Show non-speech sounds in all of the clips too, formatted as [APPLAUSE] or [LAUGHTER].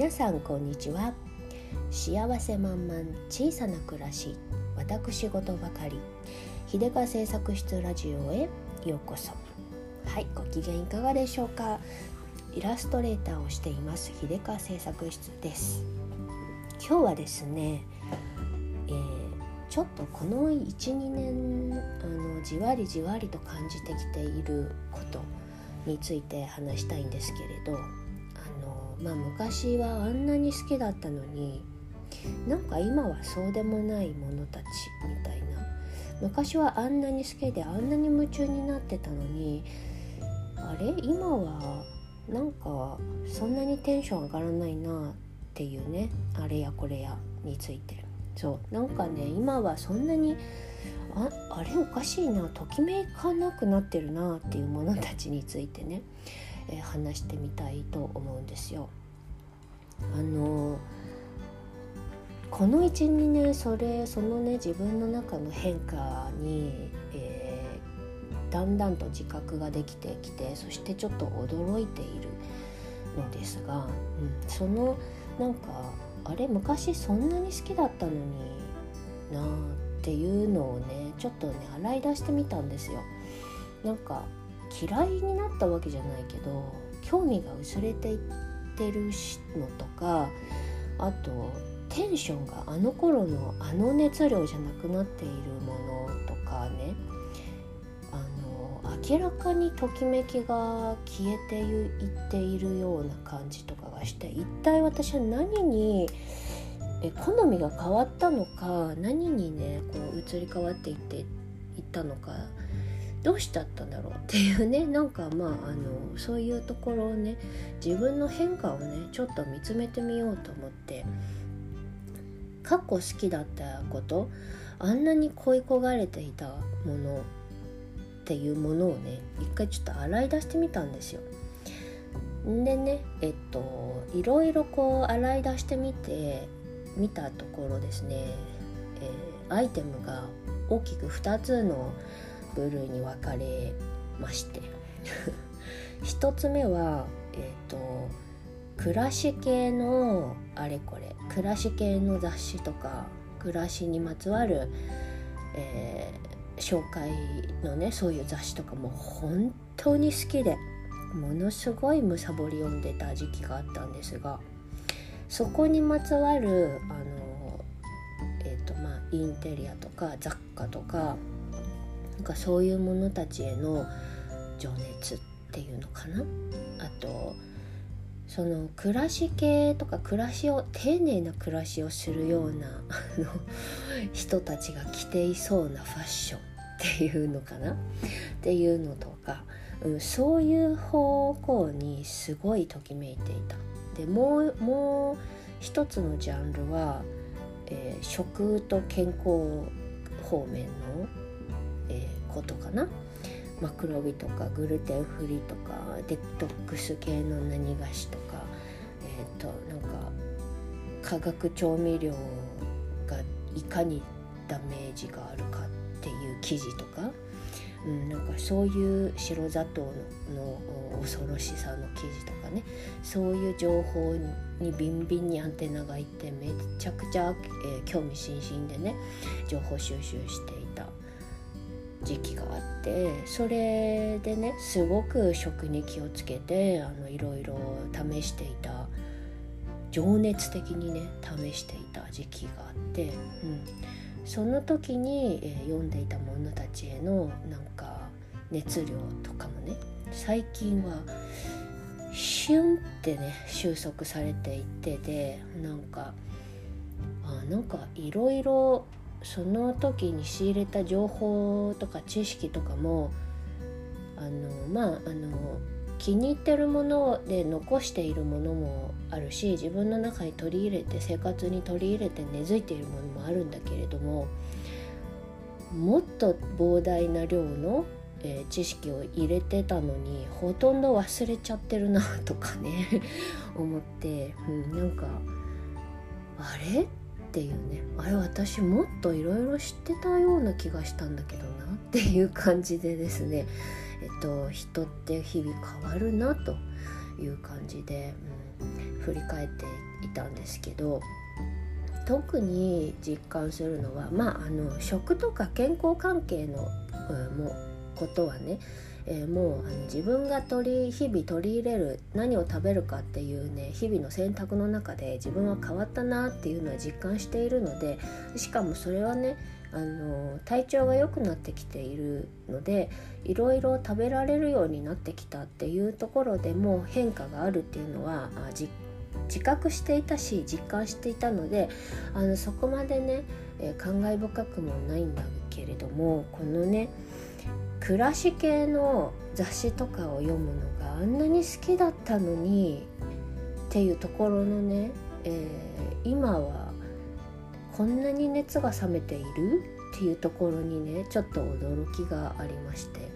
皆さんこんにちは。幸せ満々小さな暮らし私事ばかり。秀川製作室ラジオへようこそ。はいご機嫌いかがでしょうか。イラストレーターをしています秀川製作室です。今日はですね、えー、ちょっとこの12年あのじわりじわりと感じてきていることについて話したいんですけれどまあ昔はあんなに好きだったのになんか今はそうでもないものたちみたいな。昔はあんなに好きであんなに夢中になってたのにあれ？今はなんかそんなにテンション上がらないなっていうね。あれやこれやについて。そう。なんかね今はそんなにああれおかしいな。ときめかなくなってるなっていうものたちについてねえー、話してみたいと思うんですよ。あのこの12年それそのね自分の中の変化に、えー、だんだんと自覚ができてきてそしてちょっと驚いているのですが、うん、そのなんかあれ昔そんなに好きだったのになあっていうのをねちょっとね洗い出してみたんですよ。なんか嫌いになったわけじゃないけど興味が薄れていってるのとかあとテンションがあの頃のあの熱量じゃなくなっているものとかね。あの明らかにときめきが消えていっているような感じとかがして一体私は何にえ好みが変わったのか何にねこう移り変わっていっていったのかどうしちゃったんだろうっていうね [LAUGHS] なんかまああのそういうところをね自分の変化をねちょっと見つめてみようと思って過去好きだったことあんなに恋焦がれていたものっていうものをね一回ちょっと洗い出してみたんですよ。でねえっといろいろこう洗い出してみて見たところですね、えー、アイテムが大きく2つの部類に分かれまして。[LAUGHS] 1つ目はえっ、ー、と暮らし系のあれこれ。暮らし系の雑誌とか暮らしにまつわる、えー、紹介のねそういう雑誌とかも本当に好きでものすごいむさぼり読んでた時期があったんですがそこにまつわるあのえっ、ー、とまあインテリアとか雑貨とかなんかそういうものたちへの情熱っていうのかな？あとその暮らし系とか暮らしを丁寧な暮らしをするようなあの人たちが着ていそうなファッションっていうのかな？っていうのとか、うん、そういう方向にすごいときめいていた。でもうもう一つのジャンルは、えー、食と健康方面のえ、ことかな？マクロビとかグルテンフリーとかデトックス系の何菓子とかえっ、ー、となんか化学調味料がいかにダメージがあるかっていう記事とか、うん、なんかそういう白砂糖の恐ろしさの記事とかね。そういう情報にビンビンにアンテナがいってめちゃくちゃ、えー、興味津々でね情報収集して時期があってそれでねすごく食に気をつけてあのいろいろ試していた情熱的にね試していた時期があって、うん、その時に、え、読んでいた者たちへのなんか熱量とかもね最近はシュンってね収束されていってでなんかあなんかいろいろその時に仕入れた情報とか知識とかもあのまああの気に入ってるもので残しているものもあるし自分の中に取り入れて生活に取り入れて根付いているものもあるんだけれどももっと膨大な量の、えー、知識を入れてたのにほとんど忘れちゃってるなとかね [LAUGHS] 思って、うん、なんかあれ？っていうねあれ私もっといろいろ知ってたような気がしたんだけどなっていう感じでですね [LAUGHS] えっと人って日々変わるなという感じで、うん、振り返っていたんですけど特に実感するのはまああの食とか健康関係の、うん、もことはねえー、もうあの自分が取り日々取り入れる何を食べるかっていうね日々の選択の中で自分は変わったなっていうのは実感しているのでしかもそれはねあの体調が良くなってきているのでいろいろ食べられるようになってきたっていうところでも変化があるっていうのは自覚していたし実感していたのであのそこまでね、えー、感慨深くもないんだけれどもこのね暮らし系の雑誌とかを読むのがあんなに好きだったのにっていうところのね、えー、今はこんなに熱が冷めている？っていうところにねちょっと驚きがありまして。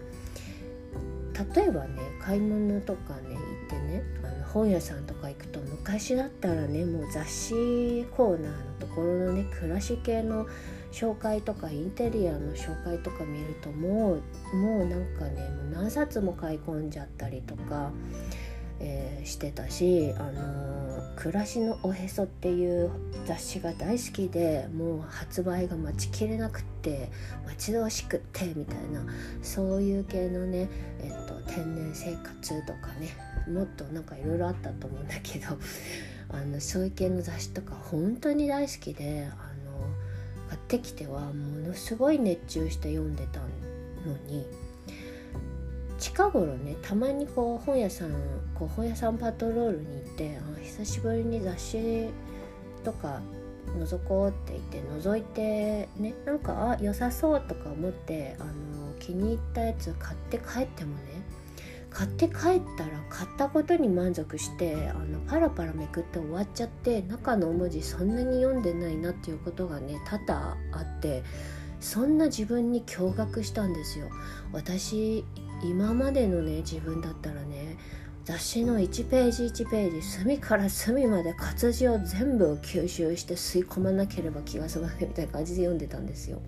例えばね買い物とかね行ってねあの本屋さんとか行くと昔だったらねもう雑誌コーナーのところのね暮らし系の紹介とかインテリアの紹介とか見るともうもうなんかねもう何冊も買い込んじゃったりとか、えー、してたし、あのー、暮らしのおへそ」っていう雑誌が大好きでもう発売が待ちきれなくって待ち遠しくってみたいなそういう系のね、えっと、天然生活とかねもっとなんかいろいろあったと思うんだけどあのそういう系の雑誌とか本当に大好きで買ってきてはものすごい熱中して読んでたのに近頃ねたまにこう本屋さんこう本屋さんパトロールに行ってあ久しぶりに雑誌とか覗こうって言って覗いてねなんかあ良さそうとか思ってあの気に入ったやつ買って帰ってもね買って帰ったら買ったことに満足してあのパラパラめくって終わっちゃって中の文字そんなに読んでないなっていうことがね多々あってそんな自分に驚愕したんですよ。私今までのね自分だったらね雑誌の1ページ1ページ隅から隅まで活字を全部吸収して吸い込まなければ気が済まないみたいな感じで読んでたんですよ。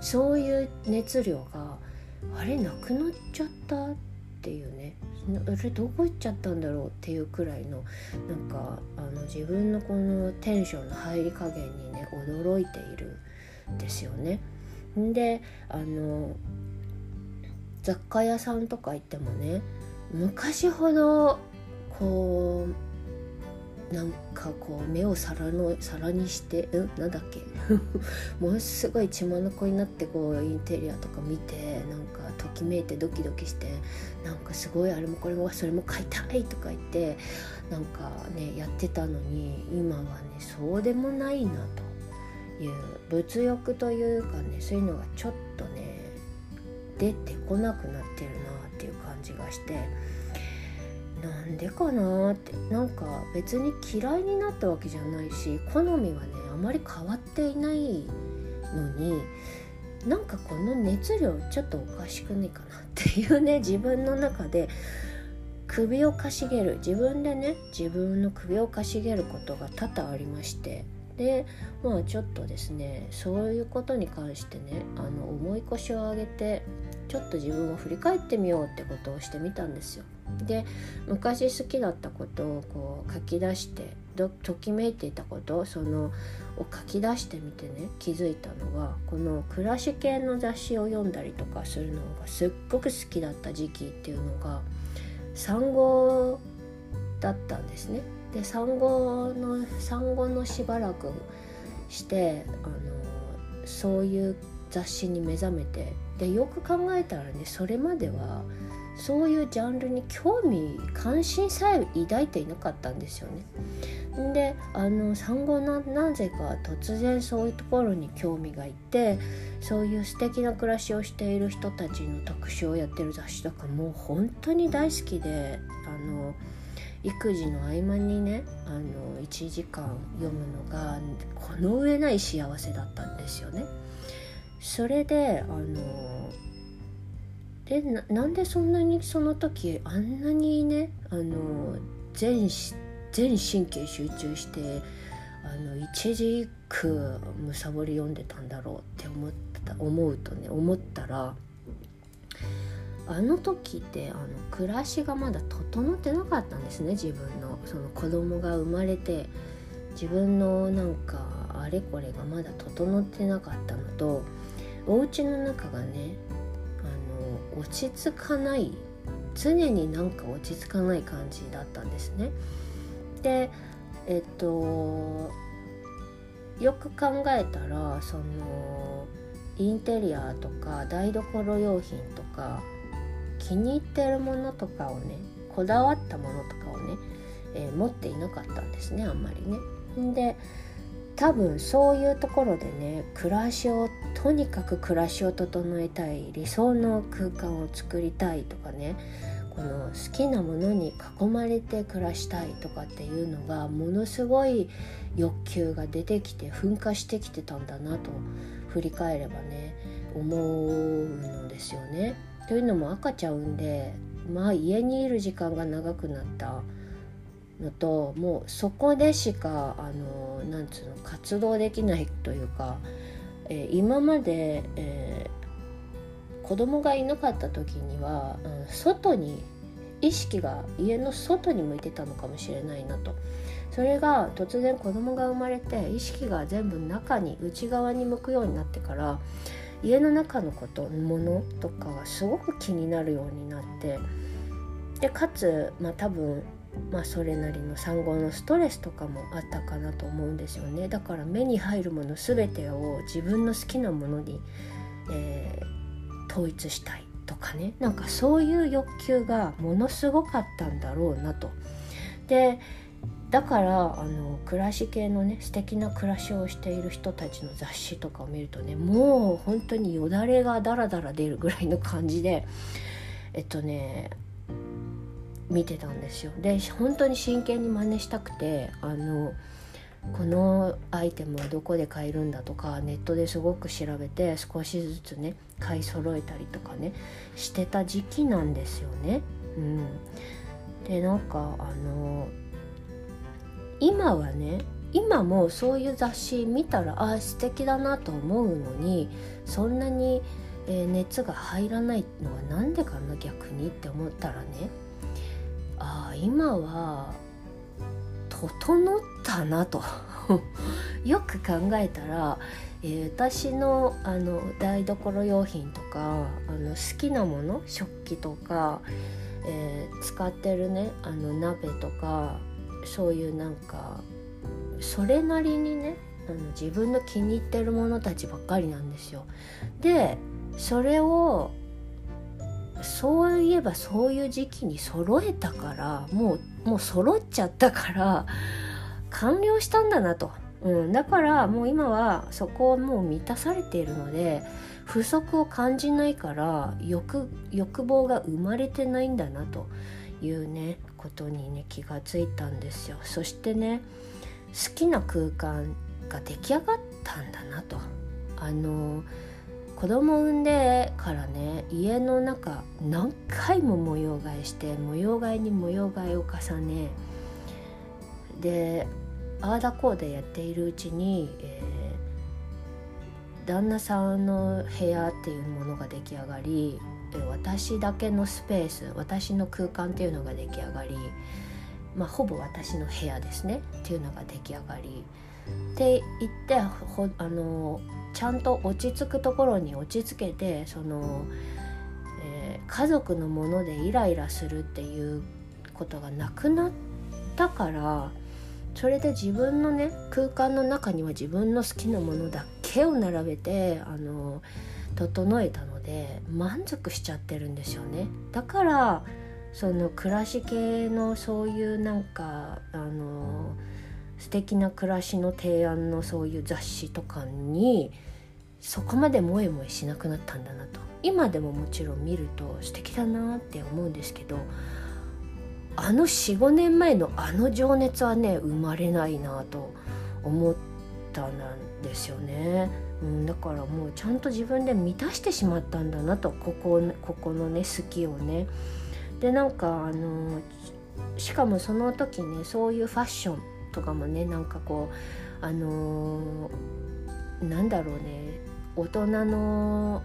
そういう熱量があれなくなっちゃったっていうねあれどこ行っちゃったんだろう？っていうくらいのなんかあの自分のこのテンションの入り加減にね驚いているんですよね。であの雑貨屋さんとか行ってもね昔ほどこうなんかこう目を皿の皿にしてうん？なんだっけ？[LAUGHS] ものすごい血眼になってこうインテリアとか見てなんかときめいてドキドキしてなんかすごいあれもこれもそれも買いたいとか言ってなんかねやってたのに今はねそうでもないなという物欲というかねそういうのがちょっとね出てこなくなってるなっていう感じがして。なんでかなって。なんか別に嫌いになったわけじゃないし好みはねあまり変わっていないのになんかこの熱量ちょっとおかしくねえかなっていうね自分の中で首をかしげる。自分でね自分の首をかしげることが多々ありまして。でまあちょっとですねそういうことに関してねあの重い腰を上げてちょっと自分を振り返ってみようってことをしてみたんですよ。で昔好きだったことをこう書き出してときめいていたことそのを書き出してみてね気づいたのはこの暮らし系の雑誌を読んだりとかするのがすっごく好きだった時期っていうのが産後だったんですね。で産後の産後のしばらくしてあのそういう雑誌に目覚めてでよく考えたらねそれまではそういうジャンルに興味関心さえ抱いていなかったんですよね。であの産後ななぜか突然そういうところに興味がいてそういう素敵な暮らしをしている人たちの特集をやってる雑誌とかもう本当に大好きであの育児の合間にねあの1時間読むのがこの上ない幸せだったんですよね。それであのでなんでそんなにその時あんなにねあの全全神経集中してあの一字一句むさぼり読んでたんだろうって思った思うとね思ったらあの時ってあの暮らしがまだ整ってなかったんですね自分の。その子供が生まれて自分のなんかあれこれがまだ整ってなかったのとお家の中がねあの落ち着かない常になんか落ち着かない感じだったんですね。でえっとよく考えたらそのインテリアとか台所用品とか気に入ってるものとかをねこだわったものとかをね、えー、持っていなかったんですねあんまりね。で多分そういうところでね暮らしをとにかく暮らしを整えたい理想の空間を作りたいとかねこの好きなものに囲まれて暮らしたいとかっていうのがものすごい欲求が出てきて噴火してきてたんだなと振り返ればね思うのですよね。というのも赤ちゃん産んでまあ家にいる時間が長くなったのともうそこでしかあのなんつうの活動できないというか、えー、今まで、えー、子供がいなかった時には、うん、外に意識が家の外に向いてたのかもしれないなと。それが突然子供が生まれて意識が全部中に内側に向くようになってから家の中のことものとかがすごく気になるようになってでかつまあ多分まあそれなりの産後のストレスとかもあったかなと思うんですよねだから目に入るもの全てを自分の好きなものに、えー、統一したいとかねなんかそういう欲求がものすごかったんだろうなと。でだからあの暮らし系のね素敵な暮らしをしている人たちの雑誌とかを見るとねもう本当によだれがダラダラ出るぐらいの感じでえっとね見てたんですよ。で本当に真剣に真似したくてあのこのアイテムはどこで買えるんだとかネットですごく調べて少しずつね買い揃えたりとかねしてた時期なんですよね。うん、でなんかあの今はね今もそういう雑誌見たらあ素敵だなと思うのにそんなに、えー、熱が入らないのは何でかな逆にって思ったらねあ今は整ったなと [LAUGHS] よく考えたら、えー、私のあの台所用品とかあの好きなもの食器とか、えー、使ってるねあの鍋とかそういうなんかそれなりにねあの自分の気に入ってるものたちばっかりなんですよ。でそれをそういえばそういう時期に揃えたからもうもう揃っちゃったから [LAUGHS] 完了したんだなと、うん、だからもう今はそこをもう満たされているので不足を感じないから欲欲望が生まれてないんだなというねことにね気がついたんですよ。そしてね好きな空間が出来上がったんだなと。あの子供産んでからね家の中何回も模様替えして模様替えに模様替えを重ねでああだこうでやっているうちに、えー、旦那さんの部屋っていうものが出来上がり私だけのスペース私の空間っていうのが出来上がり、まあ、ほぼ私の部屋ですねっていうのが出来上がり。って言ってあのちゃんと落ち着くところに落ち着けてその、えー、家族のものでイライラするっていうことがなくなったからそれで自分のね空間の中には自分の好きなものだけを並べてあの整えたので満足しちゃってるんですよね。だからその暮らし系のそういうなんかあの素敵な暮らしの提案のそういう雑誌とかにそこまでモエモエしなくなったんだなと。今でももちろん見ると素敵だなって思うんですけどあの45年前のあの情熱はね生まれないなと思ったんですよね、うん、だからもうちゃんと自分で満たしてしまったんだなとここここのね好きをね。でなんかあのしかもその時ねそういうファッションとかもねなんかこうあのー、なんだろうね。大人の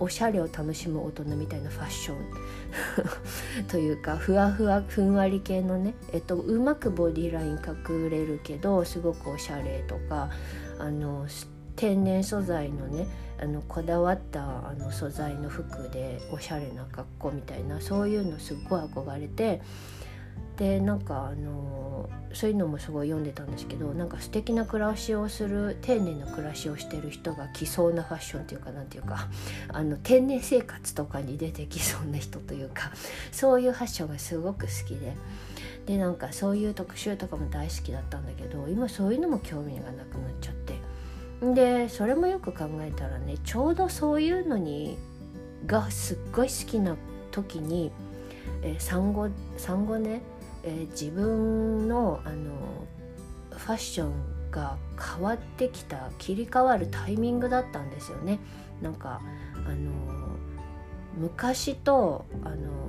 おしゃれを楽しむ大人みたいなファッション。[LAUGHS] というかふわふわふんわり系のね、えっと、うまくボディライン隠れるけどすごくおしゃれとかあの天然素材のねあのこだわったあの素材の服でおしゃれな格好みたいなそういうのすっごい憧れてでなんかあのそういうのもすごい読んでたんですけどなんか素敵な暮らしをする丁寧な暮らしをしてる人が着そうなファッションっていうかなんていうか [LAUGHS] あの天然生活とかに出てきそうな人というか [LAUGHS] そういうファッションがすごく好きで。でなんかそういう特集とかも大好きだったんだけど今そういうのも興味がなくなっちゃってでそれもよく考えたらねちょうどそういうのにがすっごい好きな時に、えー、産後産後ねえー、自分のあのファッションが変わってきた切り替わるタイミングだったんですよね。なんかあの昔とあの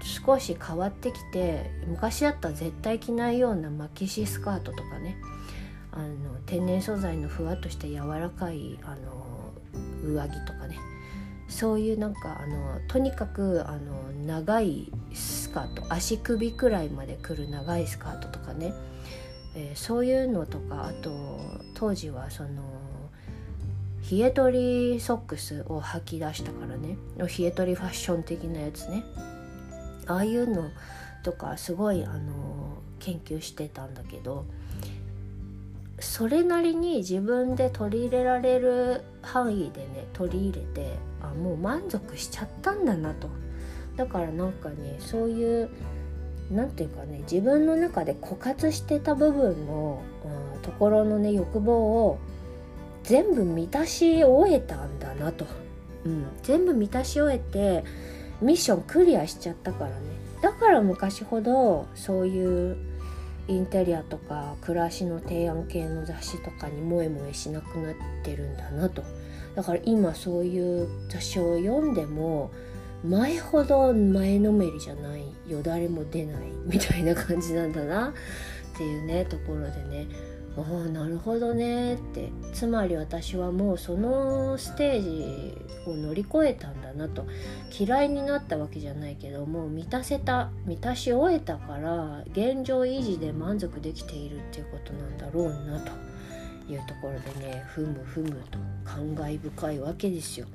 少し変わってきて昔だったら絶対着ないようなマキシスカートとかねあの天然素材のふわっとした柔らかいあの上着とかねそういうなんかあのとにかくあの長いスカート足首くらいまでくる長いスカートとかね、えー、そういうのとかあと当時はその冷え取りソックスを履き出したからね。冷え取りファッション的なやつね。ああいうのとかすごいあの研究してたんだけどそれなりに自分で取り入れられる範囲でね取り入れてもう満足しちゃったんだなと。だからなんかねそういう何て言うかね自分の中で枯渇してた部分の、うん、ところのね欲望を全部満たし終えたんだなと、うん、全部満たし終えてミッションクリアしちゃったからね。だから昔ほどそういうインテリアとか暮らしの提案系の雑誌とかに萌え萌えしなくなってるんだなと。だから今そういう雑誌を読んでも前ほど前のめりじゃないよだれも出ないみたいな感じなんだなっていうねところでね。ああなるほどねって。つまり私はもうそのステージを乗り越えたんだなと。嫌いになったわけじゃないけどもう満たせた満たし終えたから現状維持で満足できているっていうことなんだろうなと。いうところでねふむふむと感慨深いわけですよ。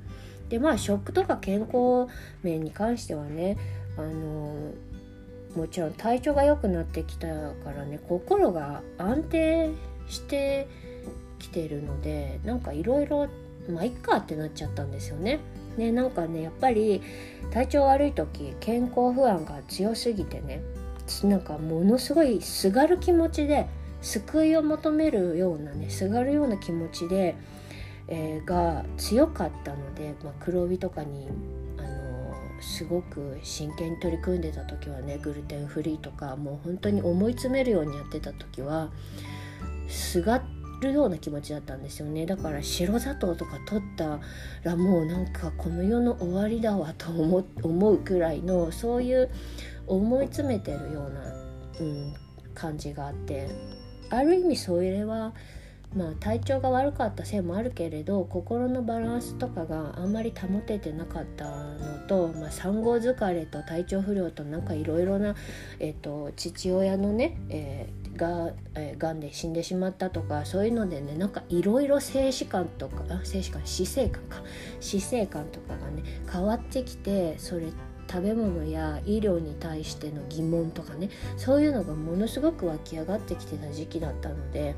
でまあ食とか健康面に関してはねあのもちろん体調が良くなってきたからね心が安定してきてるのでなんかいろいろまあいっかってなっちゃったんですよね。ねなんかねやっぱり体調悪い時健康不安が強すぎてねなんかものすごいすがる気持ちで救いを求めるようなねすがるような気持ちでえー、が強かったので、まあ、黒帯とかにあのすごく真剣に取り組んでた時はねグルテンフリーとかもう本当に思い詰めるようにやってた時はすがるような気持ちだったんですよね。だから白砂糖とか取ったらもうなんかこの世の終わりだわと思思うくらいのそういう思い詰めてるような、うん、感じがあってある意味それはまあ、体調が悪かったせいもあるけれど心のバランスとかがあんまり保ててなかったのと、まあ、産後疲れと体調不良となんかいろいろな、えーと、父親のね、えー、が、えー、がんで死んでしまったとかそういうのでねなんかいろいろ静止感とかあ静止感死生観か。死生観とかがね変わってきてそれって食べ物や医療に対しての疑問とかねそういうのがものすごく湧き上がってきてた時期だったので。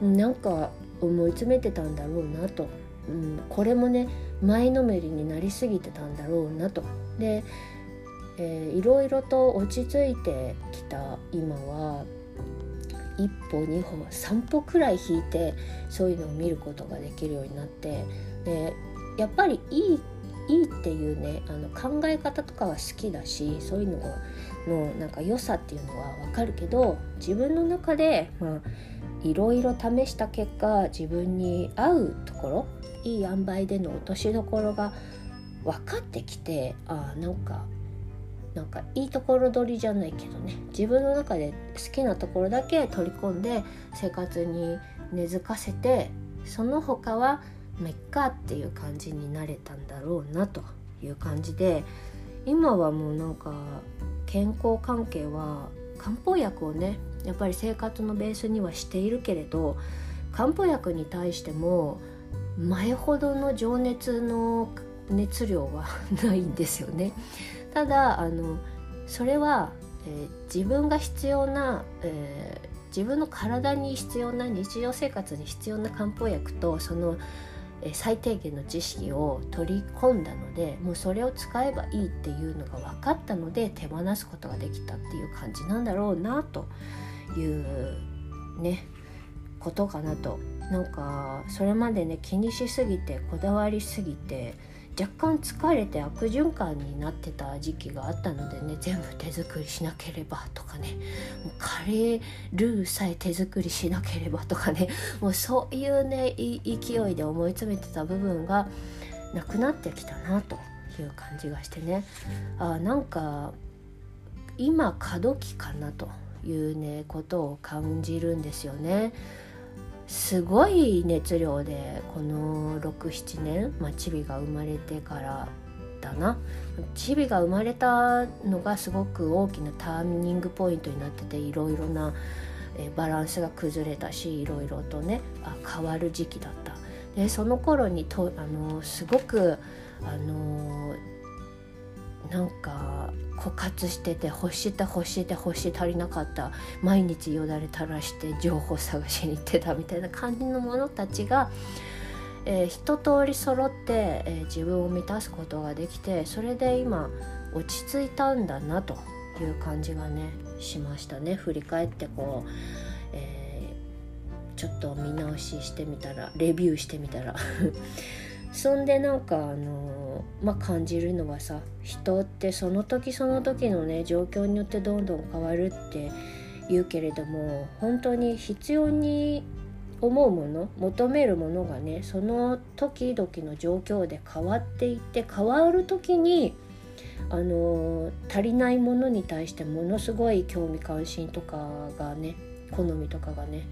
なんか思い詰めてたんだろうなと、うん、これもね前のめりになりすぎてたんだろうなと。で、えー、いろいろと落ち着いてきた今は一歩二歩三歩くらい引いてそういうのを見ることができるようになってでやっぱりいいいいっていうねあの考え方とかは好きだしそういうののなんか良さっていうのは分かるけど自分の中で、まあ、いろいろ試した結果自分に合うところいい塩梅での落としどころが分かってきてあなんかなんかいいところ取りじゃないけどね自分の中で好きなところだけ取り込んで生活に根付かせてその他はまっかっていう感じになれたんだろうなという感じで今はもうなんか健康関係は漢方薬をねやっぱり生活のベースにはしているけれど漢方薬に対しても前ほどの情熱の熱量はないんですよね。ただあのそれは、えー、自分が必要な、えー、自分の体に必要な日常生活に必要な漢方薬とその、最低限の知識を取り込んだのでもうそれを使えばいいっていうのが分かったので手放すことができたっていう感じなんだろうなというねことかなと。なんかそれまでね気にしすぎてこだわりすぎて若干疲れて悪循環になってた時期があったのでね全部手作りしなければとかねもうカレールーさえ手作りしなければとかね [LAUGHS] もうそういうね勢いで思い詰めてた部分がなくなってきたなという感じがしてねあなんか今過渡期かなというねことを感じるんですよね。すごい熱量でこの67年、まあ、チビが生まれてからだな。チビが生まれたのがすごく大きなターニングポイントになってていろいろなバランスが崩れたしいろいろとねあ変わる時期だった。でその頃にとあのすごくあのなんか枯渇してて欲して欲して欲し足りなかった毎日よだれ垂らして情報探しに行ってたみたいな感じの者たちが、えー、一通り揃って、えー、自分を満たすことができてそれで今落ち着いたんだなという感じがねしましたね。振り返ってこう、えー、ちょっと見直ししてみたらレビューしてみたら。[LAUGHS] そんでなんかあのまあ感じるのはさ人ってその時その時のね状況によってどんどん変わるって言うけれども本当に必要に思うもの求めるものがねその時々の状況で変わっていって変わる時にあの足りないものに対してものすごい興味関心とかがね好みとかがね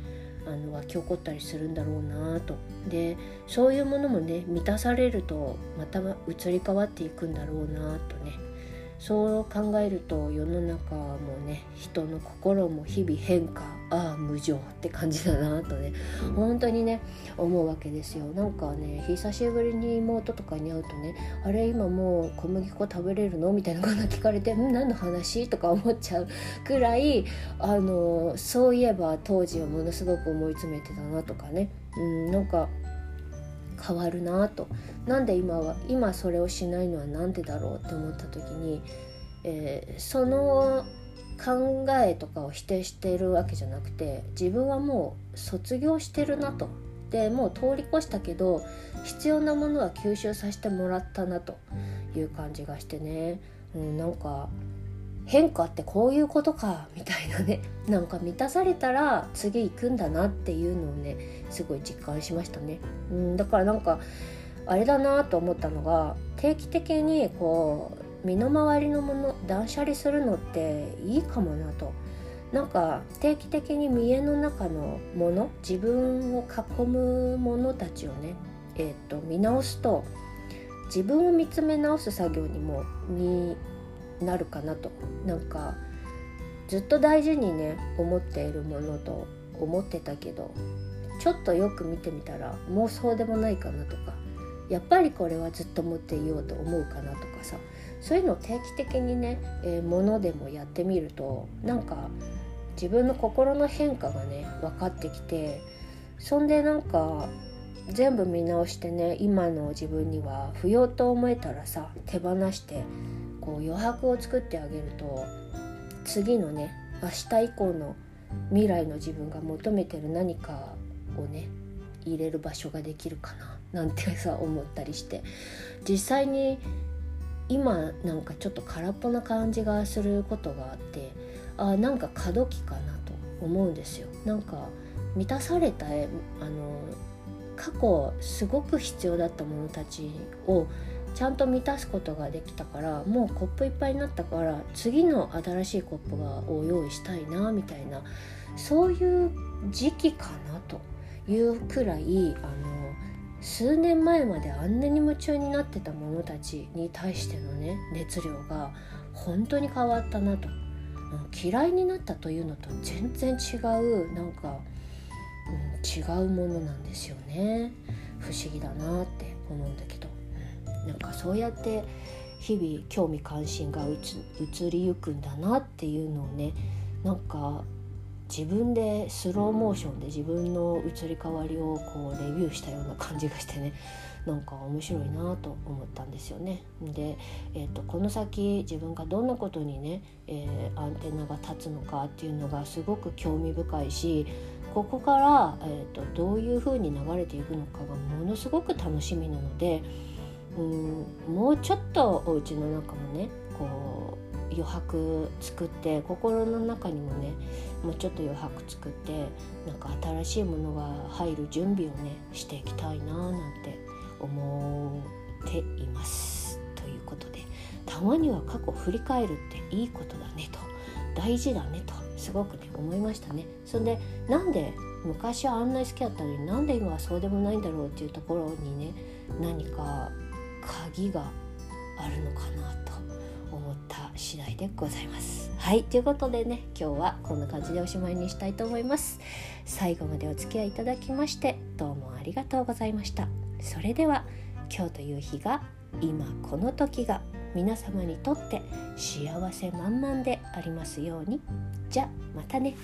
あの湧き起こったりするんだろうなと。でそういうものもね満たされるとまた移り変わっていくんだろうなとね。そう考えると世の中もね人の心も日々変化ああ無常って感じだなとね本当にね思うわけですよなんかね久しぶりに妹とかに会うとね「あれ今もう小麦粉食べれるの?」みたいなこと聞かれて「ん何の話?」とか思っちゃう [LAUGHS] くらいあのそういえば当時はものすごく思い詰めてたなとかねうんなんか変わるなと。なんで今は今それをしないのは何でだろうって思った時に、えー、その考えとかを否定してるわけじゃなくて自分はもう卒業してるなと。でもう通り越したけど必要なものは吸収させてもらったなという感じがしてね、うん、なんか変化ってこういうことかみたいなね。[LAUGHS] なんか満たされたら次行くんだなっていうのをねすごい実感しましたね、うん、だからなんかあれだなと思ったのが定期的にこう身の回りのもの断捨離するのっていいかもなと。なんか定期的に家の中のもの自分を囲むものたちをね、えーと、と見直すと自分を見つめ直す作業にもになるかなと。なんかずっと大事にね思っているものと思ってたけどちょっとよく見てみたらもうそうでもないかなとかやっぱりこれはずっと持っていようと思うかなとかさそういうのを定期的にね、えー、ものでもやってみるとなんか自分の心の変化がね分かってきてそんでなんか全部見直してね今の自分には不要と思えたらさ手放してこう余白を作ってあげると次のね明日以降の未来の自分が求めてる何かをね入れる場所ができるかななんてさ思ったりして実際に今なんかちょっと空っぽな感じがすることがあってあなんか過渡期かなと思うんですよ。なんか満たされたあの過去すごく必要だったものたちをちゃんと満たすことができたからもうコップいっぱいになったから次の新しいコップがを用意したいなみたいなそういう時期かなというくらいあの数年前まであんなに夢中になってた者たちに対してのね熱量が本当に変わったなと。嫌いになったというのと全然違うなんか、うん、違うものなんですよね。不思議だなって思うんだけど、なんかそうやって日々興味関心が移りゆくんだなっていうのをねなんか自分でスローモーションで自分の移り変わりをこうレビューしたような感じがしてねなんか面白いなと思ったんですよね。で、えーと、この先自分がどんなことにね、えー、アンテナが立つのかっていうのがすごく興味深いしここから、えーと、どういうふうに流れていくのかがものすごく楽しみなのでうんもうちょっとお家の中もねこう余白作って心の中にもねもうちょっと余白作ってなんか新しいものが入る準備をねしていきたいななんて思っています。ということでたまには過去振り返るっていいことだねと大事だねとすごくね思いましたね。それでなんで昔はあんなに好きだったのになんで今はそうでもないんだろうっていうところにね何か鍵があるのかなと思った次第でございます。はい。ということでね今日はこんな感じでおしまいにしたいと思います。最後までお付き合いいただきましてどうもありがとうございました。それでは今日という日が今この時が皆様にとって幸せ満々でありますように。じゃまたね。